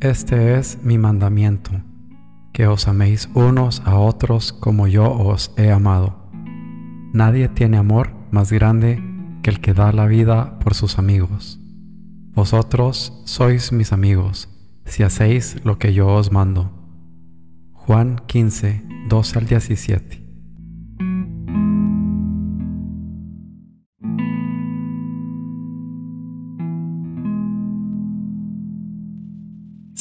Este es mi mandamiento, que os améis unos a otros como yo os he amado. Nadie tiene amor más grande que el que da la vida por sus amigos. Vosotros sois mis amigos, si hacéis lo que yo os mando. Juan 15, 12 al 17.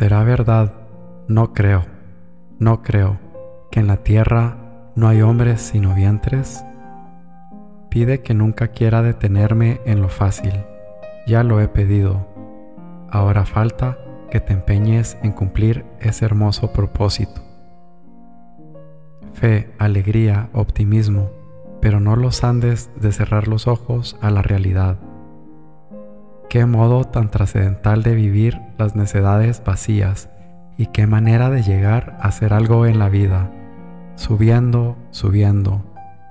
¿Será verdad? No creo, no creo que en la tierra no hay hombres sino vientres. Pide que nunca quiera detenerme en lo fácil. Ya lo he pedido. Ahora falta que te empeñes en cumplir ese hermoso propósito. Fe, alegría, optimismo, pero no los andes de cerrar los ojos a la realidad Qué modo tan trascendental de vivir las necedades vacías y qué manera de llegar a hacer algo en la vida, subiendo, subiendo,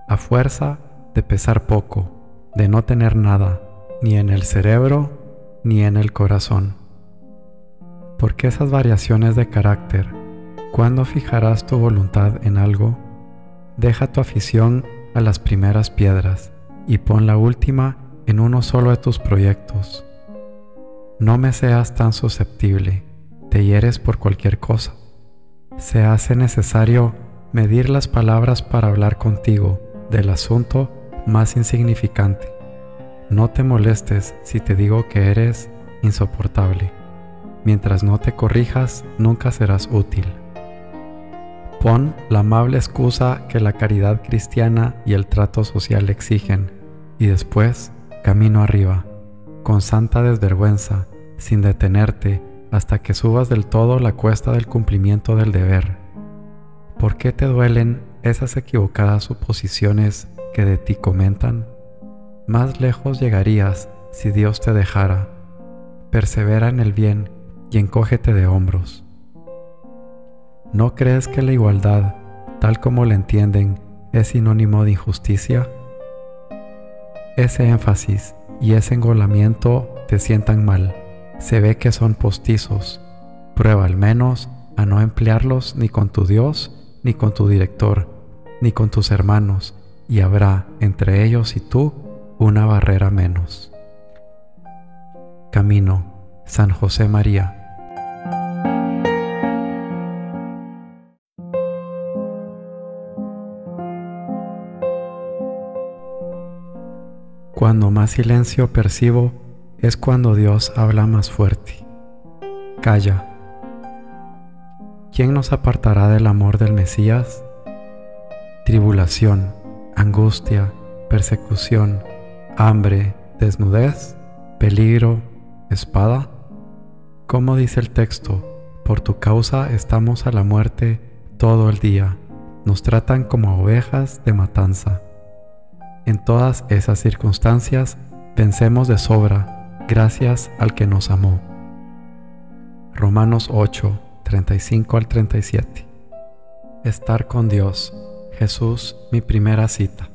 a fuerza de pesar poco, de no tener nada, ni en el cerebro ni en el corazón. ¿Por qué esas variaciones de carácter? ¿Cuándo fijarás tu voluntad en algo? Deja tu afición a las primeras piedras y pon la última en uno solo de tus proyectos. No me seas tan susceptible, te hieres por cualquier cosa. Se hace necesario medir las palabras para hablar contigo del asunto más insignificante. No te molestes si te digo que eres insoportable. Mientras no te corrijas, nunca serás útil. Pon la amable excusa que la caridad cristiana y el trato social exigen, y después camino arriba con santa desvergüenza, sin detenerte hasta que subas del todo la cuesta del cumplimiento del deber. ¿Por qué te duelen esas equivocadas suposiciones que de ti comentan? Más lejos llegarías si Dios te dejara. Persevera en el bien y encógete de hombros. ¿No crees que la igualdad, tal como la entienden, es sinónimo de injusticia? Ese énfasis y ese engolamiento te sientan mal. Se ve que son postizos. Prueba al menos a no emplearlos ni con tu Dios, ni con tu director, ni con tus hermanos, y habrá entre ellos y tú una barrera menos. Camino, San José María. Cuando más silencio percibo es cuando Dios habla más fuerte. Calla. ¿Quién nos apartará del amor del Mesías? Tribulación, angustia, persecución, hambre, desnudez, peligro, espada. Como dice el texto, por tu causa estamos a la muerte todo el día. Nos tratan como ovejas de matanza. En todas esas circunstancias vencemos de sobra gracias al que nos amó. Romanos 8, 35 al 37. Estar con Dios. Jesús, mi primera cita.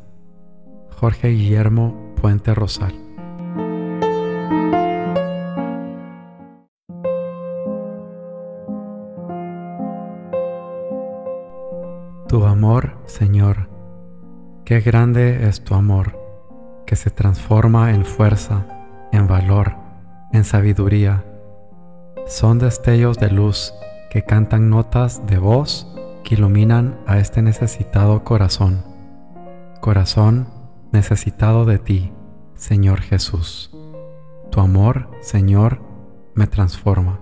Jorge Guillermo Puente Rosal. Tu amor, Señor, Qué grande es tu amor, que se transforma en fuerza, en valor, en sabiduría. Son destellos de luz que cantan notas de voz que iluminan a este necesitado corazón. Corazón, necesitado de ti, Señor Jesús. Tu amor, Señor, me transforma.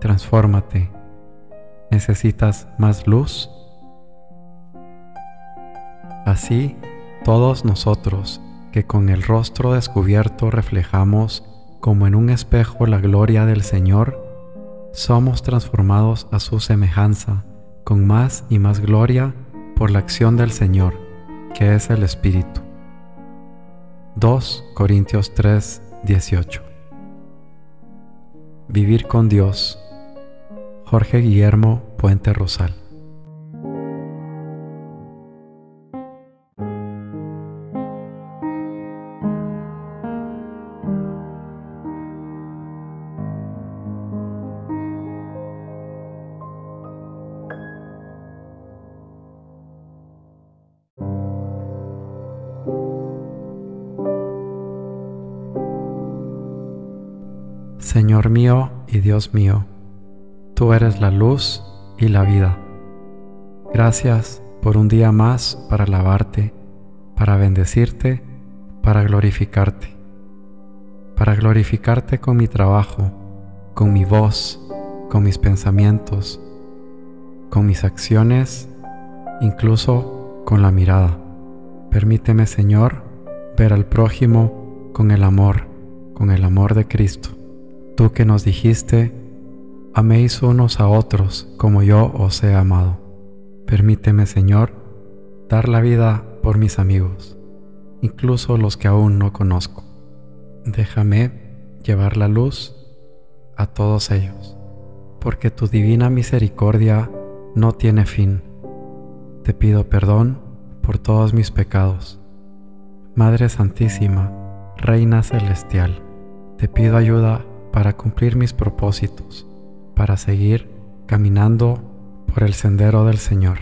Transfórmate. ¿Necesitas más luz? Así, todos nosotros que con el rostro descubierto reflejamos como en un espejo la gloria del Señor, somos transformados a su semejanza con más y más gloria por la acción del Señor, que es el Espíritu. 2 Corintios 3, 18 Vivir con Dios. Jorge Guillermo Puente Rosal Señor mío y Dios mío, tú eres la luz y la vida. Gracias por un día más para alabarte, para bendecirte, para glorificarte. Para glorificarte con mi trabajo, con mi voz, con mis pensamientos, con mis acciones, incluso con la mirada. Permíteme, Señor, ver al prójimo con el amor, con el amor de Cristo. Tú que nos dijiste, améis unos a otros como yo os he amado. Permíteme, Señor, dar la vida por mis amigos, incluso los que aún no conozco. Déjame llevar la luz a todos ellos, porque tu divina misericordia no tiene fin. Te pido perdón por todos mis pecados. Madre Santísima, Reina Celestial, te pido ayuda para cumplir mis propósitos, para seguir caminando por el sendero del Señor.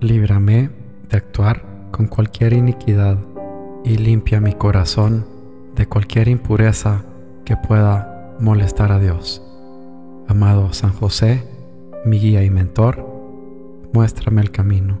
Líbrame de actuar con cualquier iniquidad y limpia mi corazón de cualquier impureza que pueda molestar a Dios. Amado San José, mi guía y mentor, muéstrame el camino.